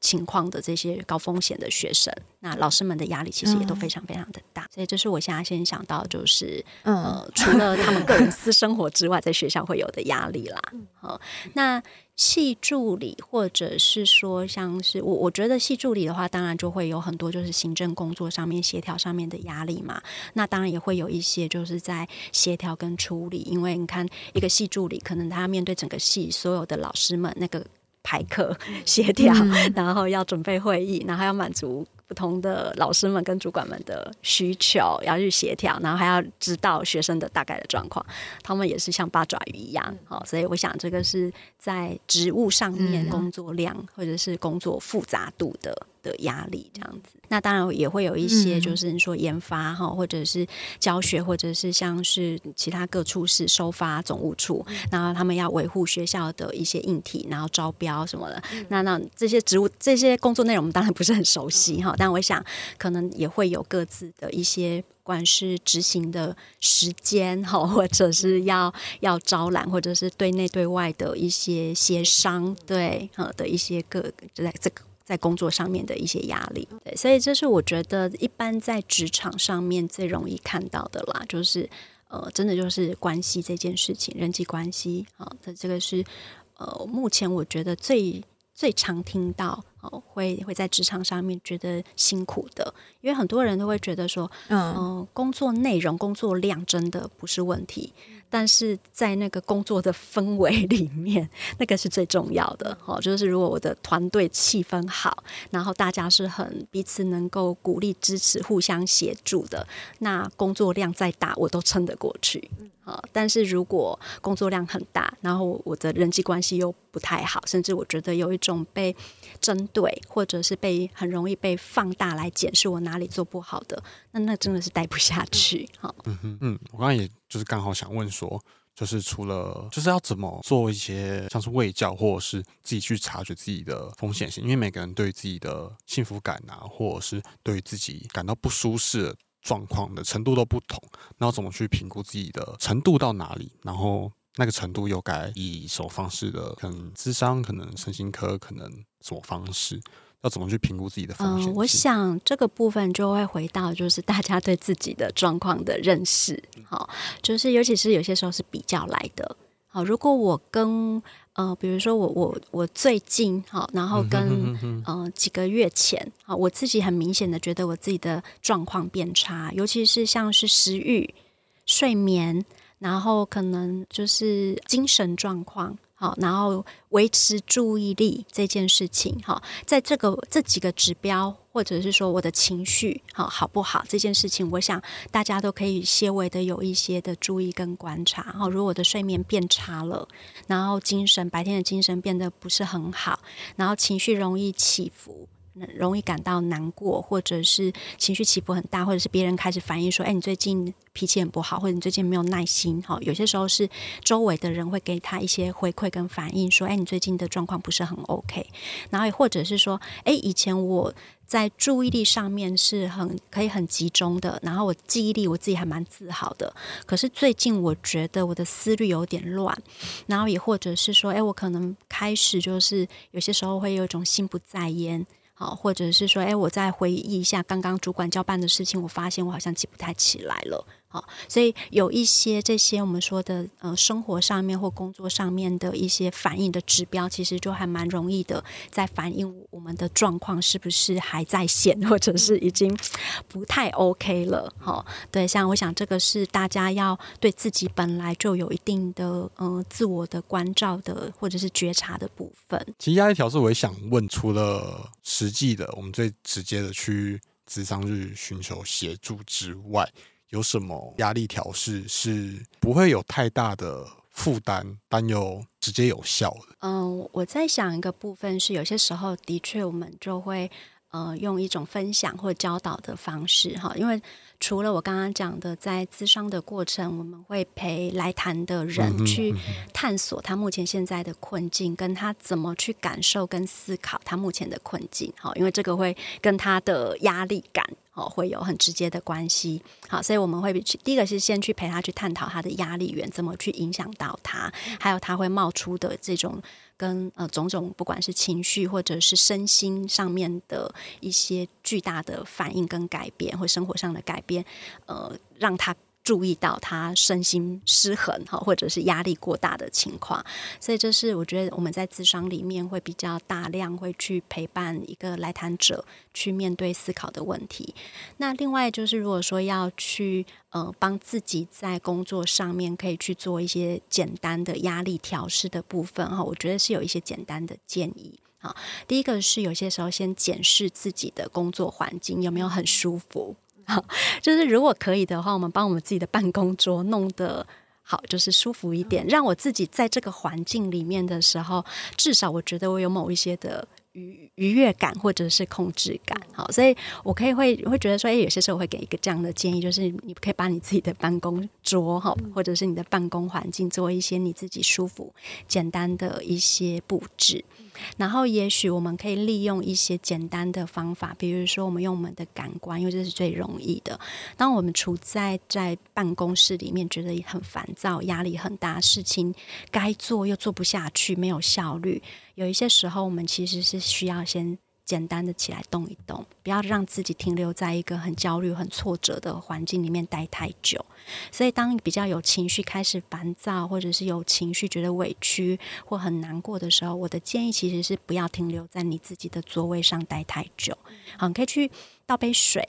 情况的这些高风险的学生，那老师们的压力其实也都非常非常的大，嗯、所以这是我现在先想到，就是、嗯、呃，除了他们个人私生活之外，在学校会有的压力啦。好、嗯，那系助理或者是说，像是我，我觉得系助理的话，当然就会有很多就是行政工作上面、协调上面的压力嘛。那当然也会有一些就是在协调跟处理，因为你看一个系助理，可能他面对整个系所有的老师们那个。排课协调，嗯、然后要准备会议，然后要满足不同的老师们跟主管们的需求，要去协调，然后还要知道学生的大概的状况。他们也是像八爪鱼一样，好，所以我想这个是在职务上面工作量或者是工作复杂度的。的压力这样子，那当然也会有一些，就是你说研发哈，或者是教学，或者是像是其他各处室收发总务处，然后他们要维护学校的一些硬体，然后招标什么的。那那这些职务、这些工作内容，我们当然不是很熟悉哈，但我想可能也会有各自的一些，不管是执行的时间哈，或者是要要招揽，或者是对内对外的一些协商，对哈的一些各就在这个。在工作上面的一些压力，对，所以这是我觉得一般在职场上面最容易看到的啦，就是呃，真的就是关系这件事情，人际关系啊，这这个是呃，目前我觉得最最常听到哦，会会在职场上面觉得辛苦的，因为很多人都会觉得说，嗯、呃，工作内容、工作量真的不是问题。但是在那个工作的氛围里面，那个是最重要的。哦，就是如果我的团队气氛好，然后大家是很彼此能够鼓励、支持、互相协助的，那工作量再大，我都撑得过去。啊，但是如果工作量很大，然后我的人际关系又不太好，甚至我觉得有一种被针对，或者是被很容易被放大来检视我哪里做不好的，那那真的是待不下去。好，嗯哼，嗯，我刚刚也就是刚好想问说，就是除了就是要怎么做一些像是卫教，或者是自己去察觉自己的风险性，因为每个人对自己的幸福感啊，或者是对于自己感到不舒适。状况的程度都不同，然后怎么去评估自己的程度到哪里？然后那个程度又该以什么方式的？可能智商，可能身心科，可能什么方式？要怎么去评估自己的风险？嗯，我想这个部分就会回到就是大家对自己的状况的认识。好，就是尤其是有些时候是比较来的。好，如果我跟呃，比如说我我我最近好，然后跟嗯哼哼哼呃几个月前啊，我自己很明显的觉得我自己的状况变差，尤其是像是食欲、睡眠，然后可能就是精神状况。好，然后维持注意力这件事情，哈，在这个这几个指标，或者是说我的情绪，好好不好这件事情，我想大家都可以些微的有一些的注意跟观察。哈，如果我的睡眠变差了，然后精神白天的精神变得不是很好，然后情绪容易起伏。容易感到难过，或者是情绪起伏很大，或者是别人开始反映说：“哎，你最近脾气很不好，或者你最近没有耐心。”哈，有些时候是周围的人会给他一些回馈跟反应，说：“哎，你最近的状况不是很 OK。”然后也或者是说：“哎，以前我在注意力上面是很可以很集中的，然后我记忆力我自己还蛮自豪的。可是最近我觉得我的思虑有点乱，然后也或者是说：哎，我可能开始就是有些时候会有一种心不在焉。”好，或者是说，哎，我再回忆一下刚刚主管交办的事情，我发现我好像记不太起来了。好，所以有一些这些我们说的呃生活上面或工作上面的一些反应的指标，其实就还蛮容易的，在反映我们的状况是不是还在线，或者是已经不太 OK 了。好，对，像我想这个是大家要对自己本来就有一定的呃自我的关照的或者是觉察的部分。其实压力调适我也想问，除了实际的我们最直接的去咨商日寻求协助之外。有什么压力调试是不会有太大的负担，但又直接有效的？嗯，我在想一个部分是，有些时候的确我们就会呃用一种分享或教导的方式哈，因为除了我刚刚讲的，在咨商的过程，我们会陪来谈的人去探索他目前现在的困境，跟他怎么去感受跟思考他目前的困境。哈，因为这个会跟他的压力感。哦，会有很直接的关系。好，所以我们会去第一个是先去陪他去探讨他的压力源怎么去影响到他，还有他会冒出的这种跟呃种种不管是情绪或者是身心上面的一些巨大的反应跟改变，或生活上的改变，呃，让他。注意到他身心失衡哈，或者是压力过大的情况，所以这是我觉得我们在咨商里面会比较大量会去陪伴一个来谈者去面对思考的问题。那另外就是如果说要去呃帮自己在工作上面可以去做一些简单的压力调试的部分哈，我觉得是有一些简单的建议。好，第一个是有些时候先检视自己的工作环境有没有很舒服。好，就是如果可以的话，我们帮我们自己的办公桌弄得好，就是舒服一点，让我自己在这个环境里面的时候，至少我觉得我有某一些的愉愉悦感或者是控制感。好，所以我可以会会觉得说，哎，有些时候我会给一个这样的建议，就是你可以把你自己的办公桌哈，或者是你的办公环境做一些你自己舒服、简单的一些布置。然后，也许我们可以利用一些简单的方法，比如说，我们用我们的感官，因为这是最容易的。当我们处在在办公室里面，觉得很烦躁、压力很大，事情该做又做不下去，没有效率，有一些时候，我们其实是需要先简单的起来动一动，不要让自己停留在一个很焦虑、很挫折的环境里面待太久。所以，当比较有情绪、开始烦躁，或者是有情绪觉得委屈或很难过的时候，我的建议其实是不要停留在你自己的座位上待太久。好，你可以去倒杯水。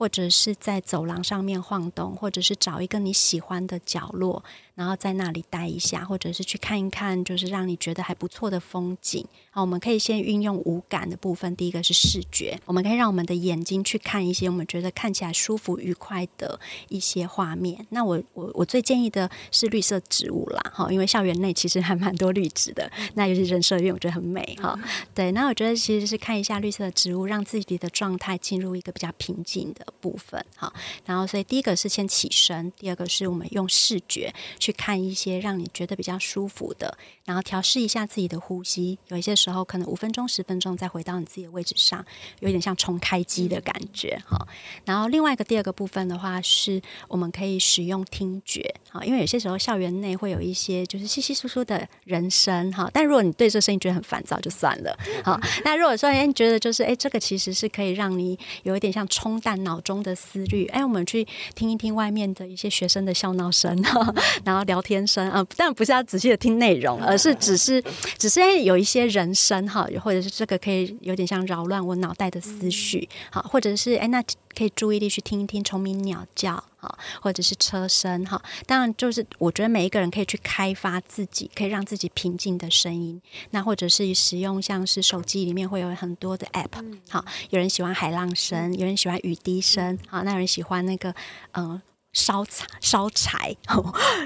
或者是在走廊上面晃动，或者是找一个你喜欢的角落，然后在那里待一下，或者是去看一看，就是让你觉得还不错的风景。好，我们可以先运用五感的部分。第一个是视觉，我们可以让我们的眼睛去看一些我们觉得看起来舒服、愉快的一些画面。那我我我最建议的是绿色植物啦，哈，因为校园内其实还蛮多绿植的。那尤其人社院，我觉得很美哈。对，那我觉得其实是看一下绿色的植物，让自己的状态进入一个比较平静的部分。好，然后所以第一个是先起身，第二个是我们用视觉去看一些让你觉得比较舒服的，然后调试一下自己的呼吸。有一些时候可能五分钟、十分钟再回到你自己的位置上，有点像重开机的感觉。哈，然后另外一个第二个部分的话，是我们可以使用听觉。哈，因为有些时候校园内会有一些就是稀稀疏疏的人声。哈，但如果你对这声音觉得很烦躁，就算了。好，那如果说哎，你觉得就是哎，这个其实是可以让你有一点像冲淡脑中的思虑。哎，我们去听一听外面的一些学生的笑闹声，然后聊天声啊，但不是要仔细的听内容，而是只是只是哎，有一些人声哈，或者是这个可以有点像扰乱我脑袋的思绪。好，或者是哎，那可以注意力去听一听虫鸣鸟叫。好，或者是车声哈，当然就是我觉得每一个人可以去开发自己可以让自己平静的声音，那或者是使用像是手机里面会有很多的 app，好，有人喜欢海浪声，有人喜欢雨滴声，好，那有人喜欢那个嗯烧柴烧柴，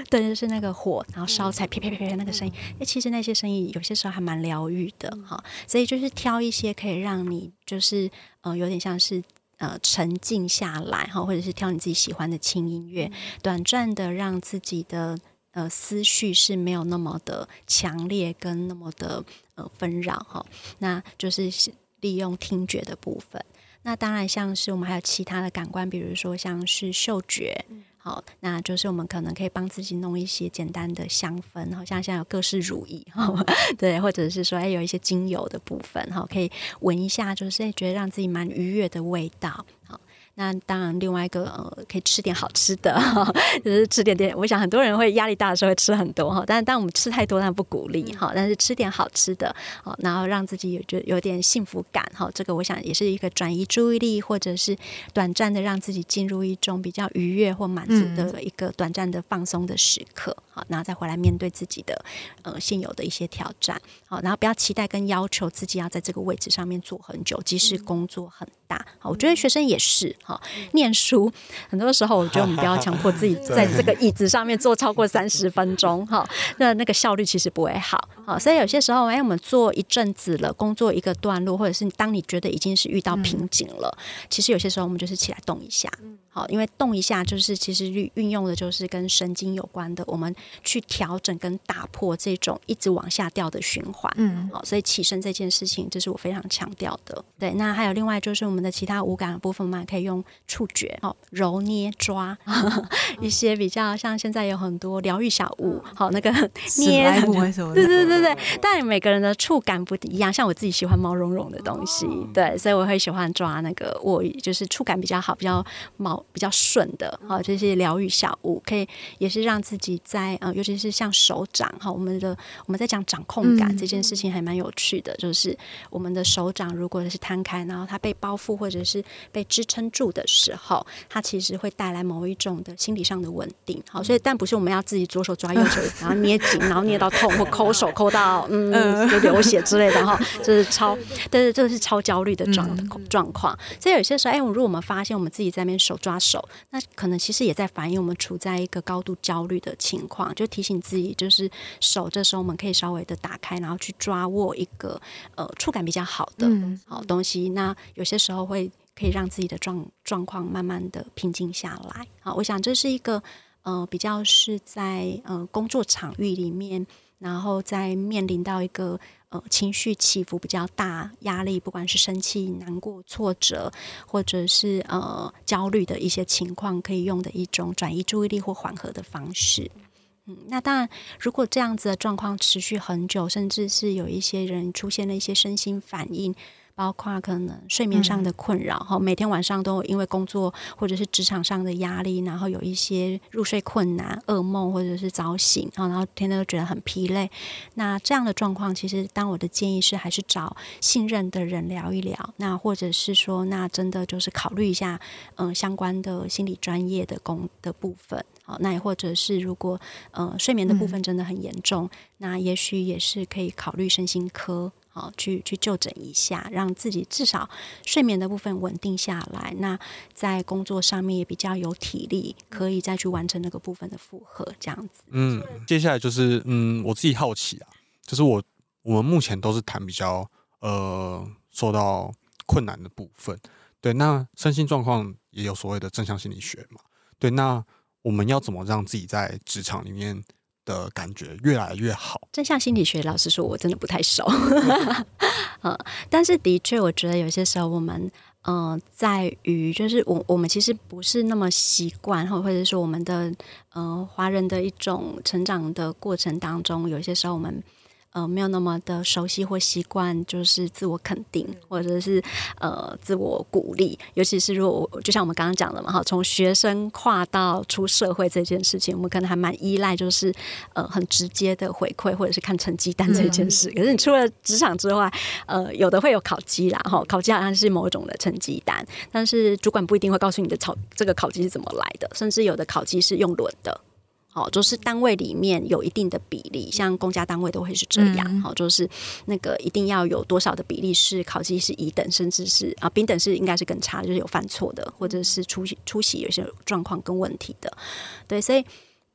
对，就是那个火，然后烧柴啪啪啪啪那个声音，哎，其实那些声音有些时候还蛮疗愈的哈，所以就是挑一些可以让你就是呃有点像是。呃，沉静下来哈，或者是挑你自己喜欢的轻音乐，短暂的让自己的呃思绪是没有那么的强烈跟那么的呃纷扰哈。那就是利用听觉的部分。那当然，像是我们还有其他的感官，比如说像是嗅觉。好，那就是我们可能可以帮自己弄一些简单的香氛，好像现在有各式乳液，对，或者是说，哎，有一些精油的部分，哈，可以闻一下，就是觉得让自己蛮愉悦的味道，好。那当然，另外一个呃，可以吃点好吃的，就是吃点点。我想很多人会压力大的时候会吃很多哈，但是当我们吃太多，那不鼓励哈。但是吃点好吃的，好，然后让自己有就有点幸福感哈。这个我想也是一个转移注意力，或者是短暂的让自己进入一种比较愉悦或满足的一个短暂的放松的时刻。好，然后再回来面对自己的呃现有的一些挑战。好，然后不要期待跟要求自己要在这个位置上面坐很久，即使工作很大。好，我觉得学生也是。好，念书很多时候，我觉得我们不要强迫自己在这个椅子上面坐超过三十分钟，哈，那那个效率其实不会好，好，所以有些时候，哎，我们坐一阵子了，工作一个段落，或者是当你觉得已经是遇到瓶颈了，其实有些时候我们就是起来动一下。好，因为动一下就是其实运运用的就是跟神经有关的，我们去调整跟打破这种一直往下掉的循环。嗯，好，所以起身这件事情，这是我非常强调的。对，那还有另外就是我们的其他五感的部分，嘛可以用触觉，好，揉捏抓 一些比较像现在有很多疗愈小物，好，那个捏什么？对对对对，但每个人的触感不一样，像我自己喜欢毛茸茸的东西，对，所以我会喜欢抓那个握，就是触感比较好，比较毛。比较顺的哈，这些疗愈小物可以也是让自己在呃，尤其是像手掌哈，我们的我们在讲掌控感这件事情还蛮有趣的，就是我们的手掌如果是摊开，然后它被包覆或者是被支撑住的时候，它其实会带来某一种的心理上的稳定。好，所以但不是我们要自己左手抓右手，然后捏紧，然后捏到痛或抠手抠到 嗯就流血之类的哈，这是超，但是这个是超焦虑的状状况。所以有些时候，哎，如果我们发现我们自己在那边手抓。手，那可能其实也在反映我们处在一个高度焦虑的情况，就提醒自己，就是手这时候我们可以稍微的打开，然后去抓握一个呃触感比较好的好东西。嗯、那有些时候会可以让自己的状状况慢慢的平静下来。好，我想这是一个呃比较是在呃工作场域里面，然后在面临到一个。呃，情绪起伏比较大，压力不管是生气、难过、挫折，或者是呃焦虑的一些情况，可以用的一种转移注意力或缓和的方式。嗯，那当然，如果这样子的状况持续很久，甚至是有一些人出现了一些身心反应包括可能睡眠上的困扰，哈、嗯，每天晚上都因为工作或者是职场上的压力，然后有一些入睡困难、噩梦或者是早醒，然后天天都觉得很疲累。那这样的状况，其实当我的建议是还是找信任的人聊一聊，那或者是说，那真的就是考虑一下，嗯、呃，相关的心理专业的工的部分。好，那也或者是如果呃睡眠的部分真的很严重，嗯、那也许也是可以考虑身心科，好去去就诊一下，让自己至少睡眠的部分稳定下来。那在工作上面也比较有体力，可以再去完成那个部分的负荷，这样子。嗯，接下来就是嗯，我自己好奇啊，就是我我们目前都是谈比较呃受到困难的部分，对，那身心状况也有所谓的正向心理学嘛，对，那。我们要怎么让自己在职场里面的感觉越来越好？正向心理学，老实说，我真的不太熟。嗯，但是的确，我觉得有些时候我们，嗯、在于就是我我们其实不是那么习惯，或或者说我们的，呃，华人的一种成长的过程当中，有些时候我们。呃，没有那么的熟悉或习惯，就是自我肯定，或者是呃自我鼓励。尤其是如果我就像我们刚刚讲的嘛，哈，从学生跨到出社会这件事情，我们可能还蛮依赖，就是呃很直接的回馈，或者是看成绩单这件事。嗯、可是你出了职场之外，呃，有的会有考绩啦，哈，考绩好像是某种的成绩单，但是主管不一定会告诉你的考这个考绩是怎么来的，甚至有的考绩是用轮的。好，就是单位里面有一定的比例，像公家单位都会是这样。好、嗯，就是那个一定要有多少的比例是考绩是乙等，甚至是啊丙等是应该是更差，就是有犯错的，或者是出席出席有些状况跟问题的。对，所以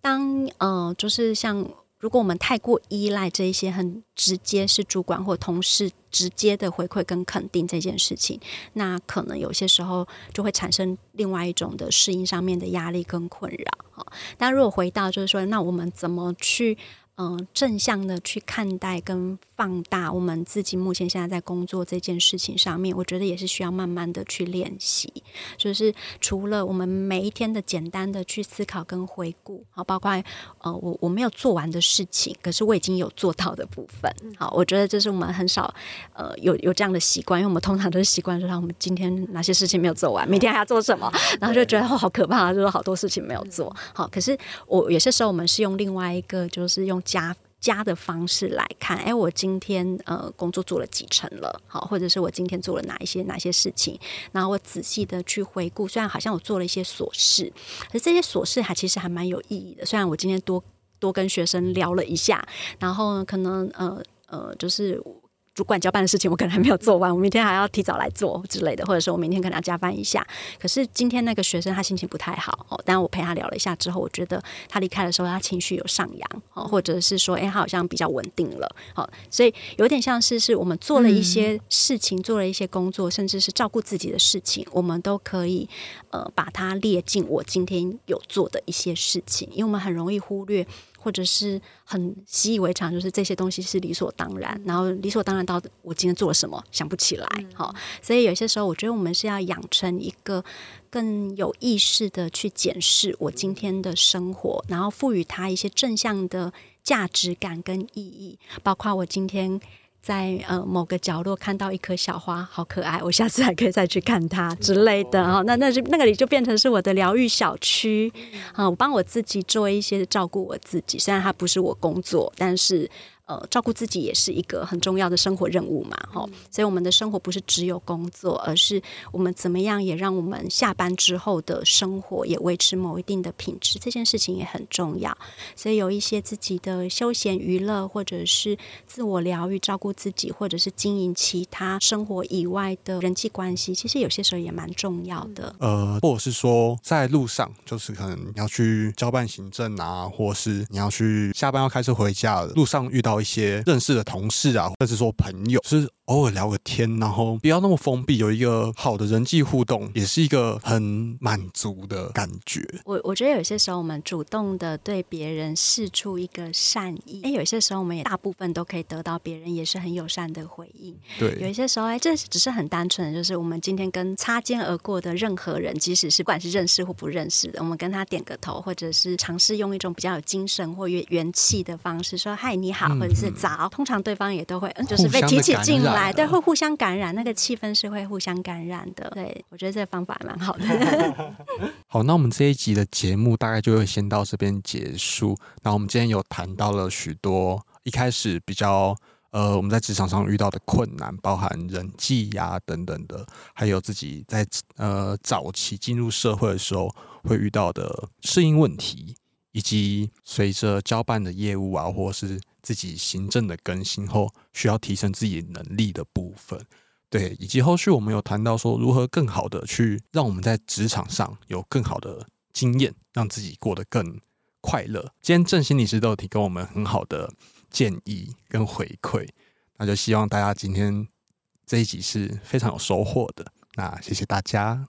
当呃，就是像。如果我们太过依赖这一些很直接是主管或同事直接的回馈跟肯定这件事情，那可能有些时候就会产生另外一种的适应上面的压力跟困扰。啊，但如果回到就是说，那我们怎么去？嗯，正向的去看待跟放大我们自己目前现在在工作这件事情上面，我觉得也是需要慢慢的去练习。就是除了我们每一天的简单的去思考跟回顾，好，包括呃我我没有做完的事情，可是我已经有做到的部分。好，我觉得这是我们很少呃有有这样的习惯，因为我们通常都是习惯说，我们今天哪些事情没有做完，明天还要做什么，然后就觉得哦好可怕，就是好多事情没有做好。可是我有些时候我们是用另外一个，就是用。加加的方式来看，哎，我今天呃工作做了几成了，好，或者是我今天做了哪一些哪些事情，然后我仔细的去回顾，虽然好像我做了一些琐事，可是这些琐事还其实还蛮有意义的。虽然我今天多多跟学生聊了一下，然后呢，可能呃呃就是。主管交办的事情我可能还没有做完，我明天还要提早来做之类的，或者说我明天可能要加班一下。可是今天那个学生他心情不太好哦，但我陪他聊了一下之后，我觉得他离开的时候他情绪有上扬哦，或者是说哎他好像比较稳定了，好，所以有点像是是我们做了一些事情，做了一些工作，甚至是照顾自己的事情，我们都可以呃把它列进我今天有做的一些事情，因为我们很容易忽略。或者是很习以为常，就是这些东西是理所当然，然后理所当然到我今天做了什么想不起来，好，所以有些时候我觉得我们是要养成一个更有意识的去检视我今天的生活，然后赋予它一些正向的价值感跟意义，包括我今天。在呃某个角落看到一颗小花，好可爱，我下次还可以再去看它之类的哈。那那就那个里就变成是我的疗愈小区啊，我帮我自己做一些照顾我自己，虽然它不是我工作，但是。呃，照顾自己也是一个很重要的生活任务嘛，哈、嗯，所以我们的生活不是只有工作，而是我们怎么样也让我们下班之后的生活也维持某一定的品质，这件事情也很重要。所以有一些自己的休闲娱乐，或者是自我疗愈、照顾自己，或者是经营其他生活以外的人际关系，其实有些时候也蛮重要的。呃，或者是说在路上，就是可能你要去交办行政啊，或是你要去下班要开车回家的路上遇到。一些认识的同事啊，或者是说朋友，是偶尔聊个天，然后不要那么封闭，有一个好的人际互动，也是一个很满足的感觉。我我觉得有些时候我们主动的对别人示出一个善意，哎，有些时候我们也大部分都可以得到别人也是很友善的回应。对，有一些时候，哎，这只是很单纯的，就是我们今天跟擦肩而过的任何人，即使是不管是认识或不认识的，我们跟他点个头，或者是尝试用一种比较有精神或元元气的方式说“嗨，你好”，或者是早，通常对方也都会，嗯，就是被提起劲来。来，对，会互相感染，那个气氛是会互相感染的。对，我觉得这个方法还蛮好的。好，那我们这一集的节目大概就会先到这边结束。那我们今天有谈到了许多一开始比较呃我们在职场上遇到的困难，包含人际呀、啊、等等的，还有自己在呃早期进入社会的时候会遇到的适应问题。以及随着交办的业务啊，或是自己行政的更新后，需要提升自己能力的部分，对，以及后续我们有谈到说，如何更好的去让我们在职场上有更好的经验，让自己过得更快乐。今天郑心理师都有提供我们很好的建议跟回馈，那就希望大家今天这一集是非常有收获的。那谢谢大家。